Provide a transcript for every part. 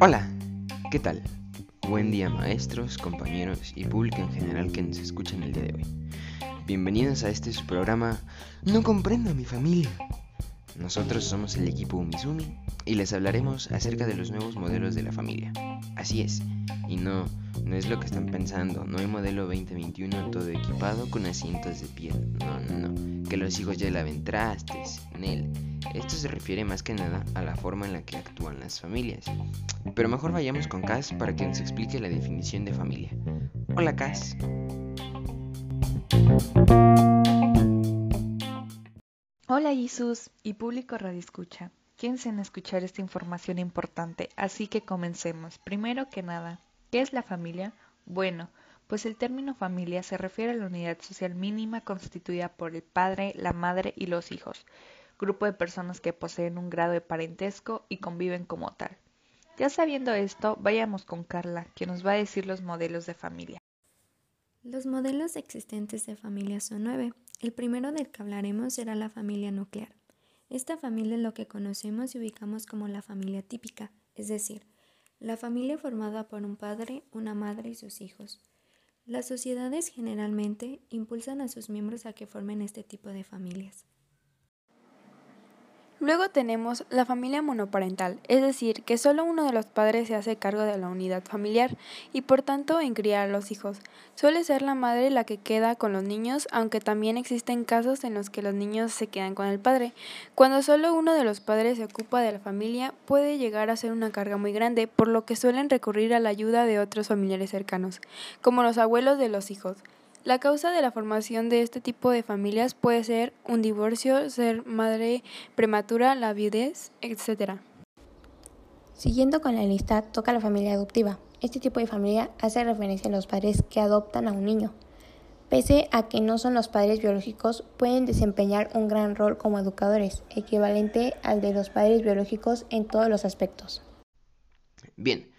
Hola, ¿qué tal? Buen día maestros, compañeros y público en general que nos escuchan el día de hoy. Bienvenidos a este su programa No comprendo a mi familia. Nosotros somos el equipo Umizumi y les hablaremos acerca de los nuevos modelos de la familia. Así es, y no, no es lo que están pensando, no hay modelo 2021 todo equipado con asientos de piel, no, no, no, que los hijos ya laven trastes, Nel. Esto se refiere más que nada a la forma en la que actúan las familias. Pero mejor vayamos con Cass para que nos explique la definición de familia. Hola Cass. Hola Jesús y público Radio Escucha. Quédense escuchar esta información importante, así que comencemos. Primero que nada, ¿qué es la familia? Bueno, pues el término familia se refiere a la unidad social mínima constituida por el padre, la madre y los hijos, grupo de personas que poseen un grado de parentesco y conviven como tal. Ya sabiendo esto, vayamos con Carla, que nos va a decir los modelos de familia. Los modelos existentes de familia son nueve. El primero del que hablaremos será la familia nuclear. Esta familia es lo que conocemos y ubicamos como la familia típica, es decir, la familia formada por un padre, una madre y sus hijos. Las sociedades generalmente impulsan a sus miembros a que formen este tipo de familias. Luego tenemos la familia monoparental, es decir, que solo uno de los padres se hace cargo de la unidad familiar y por tanto en criar a los hijos. Suele ser la madre la que queda con los niños, aunque también existen casos en los que los niños se quedan con el padre. Cuando solo uno de los padres se ocupa de la familia, puede llegar a ser una carga muy grande, por lo que suelen recurrir a la ayuda de otros familiares cercanos, como los abuelos de los hijos. La causa de la formación de este tipo de familias puede ser un divorcio, ser madre prematura, la viudez, etc. Siguiendo con la lista, toca la familia adoptiva. Este tipo de familia hace referencia a los padres que adoptan a un niño. Pese a que no son los padres biológicos, pueden desempeñar un gran rol como educadores, equivalente al de los padres biológicos en todos los aspectos. Bien,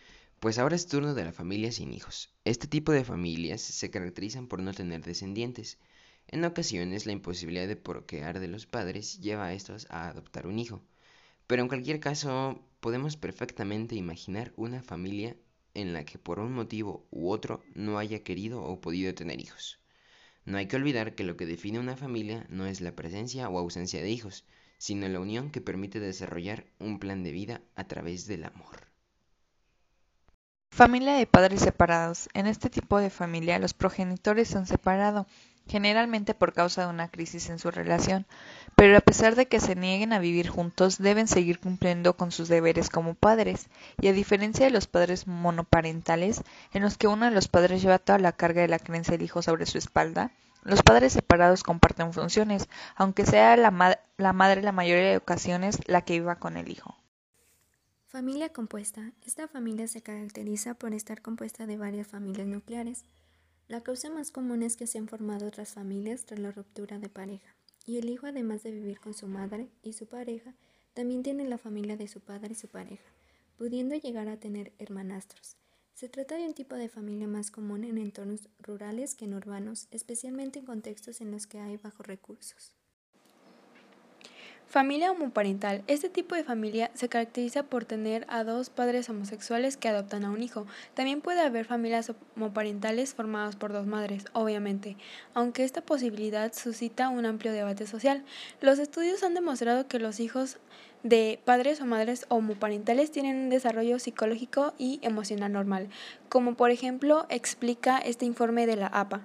pues ahora es turno de la familia sin hijos. Este tipo de familias se caracterizan por no tener descendientes. En ocasiones la imposibilidad de procrear de los padres lleva a estos a adoptar un hijo. Pero en cualquier caso, podemos perfectamente imaginar una familia en la que por un motivo u otro no haya querido o podido tener hijos. No hay que olvidar que lo que define una familia no es la presencia o ausencia de hijos, sino la unión que permite desarrollar un plan de vida a través del amor. Familia de padres separados. En este tipo de familia los progenitores se han separado, generalmente por causa de una crisis en su relación, pero a pesar de que se nieguen a vivir juntos, deben seguir cumpliendo con sus deberes como padres, y a diferencia de los padres monoparentales, en los que uno de los padres lleva toda la carga de la creencia del hijo sobre su espalda, los padres separados comparten funciones, aunque sea la, la madre la mayoría de ocasiones la que viva con el hijo. Familia compuesta. Esta familia se caracteriza por estar compuesta de varias familias nucleares. La causa más común es que se han formado otras familias tras la ruptura de pareja, y el hijo además de vivir con su madre y su pareja, también tiene la familia de su padre y su pareja, pudiendo llegar a tener hermanastros. Se trata de un tipo de familia más común en entornos rurales que en urbanos, especialmente en contextos en los que hay bajos recursos. Familia homoparental. Este tipo de familia se caracteriza por tener a dos padres homosexuales que adoptan a un hijo. También puede haber familias homoparentales formadas por dos madres, obviamente, aunque esta posibilidad suscita un amplio debate social. Los estudios han demostrado que los hijos de padres o madres homoparentales tienen un desarrollo psicológico y emocional normal, como por ejemplo explica este informe de la APA.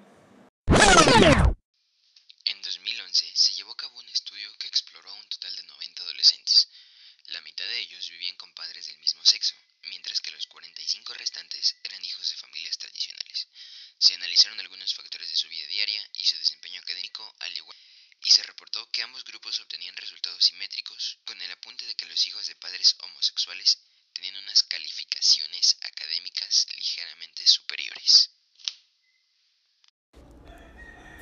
Se analizaron algunos factores de su vida diaria y su desempeño académico al igual y se reportó que ambos grupos obtenían resultados simétricos con el apunte de que los hijos de padres homosexuales tenían unas calificaciones académicas ligeramente superiores.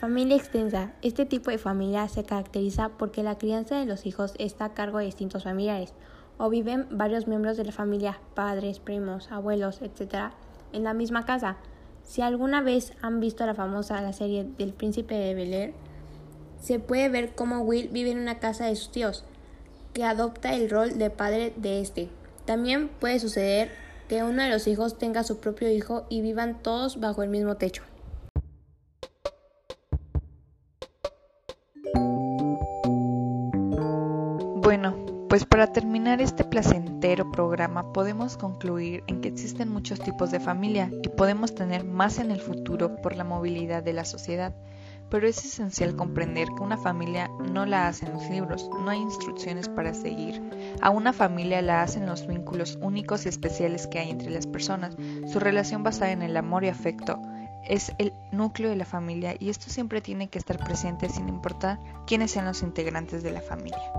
Familia extensa. Este tipo de familia se caracteriza porque la crianza de los hijos está a cargo de distintos familiares o viven varios miembros de la familia, padres, primos, abuelos, etc., en la misma casa. Si alguna vez han visto la famosa la serie del príncipe de Bel Air, se puede ver cómo Will vive en una casa de sus tíos. Que adopta el rol de padre de este. También puede suceder que uno de los hijos tenga su propio hijo y vivan todos bajo el mismo techo. Bueno, pues para terminar este placentero programa podemos concluir en que existen muchos tipos de familia y podemos tener más en el futuro por la movilidad de la sociedad pero es esencial comprender que una familia no la hacen los libros, no hay instrucciones para seguir. A una familia la hacen los vínculos únicos y especiales que hay entre las personas. Su relación basada en el amor y afecto es el núcleo de la familia y esto siempre tiene que estar presente sin importar quiénes sean los integrantes de la familia.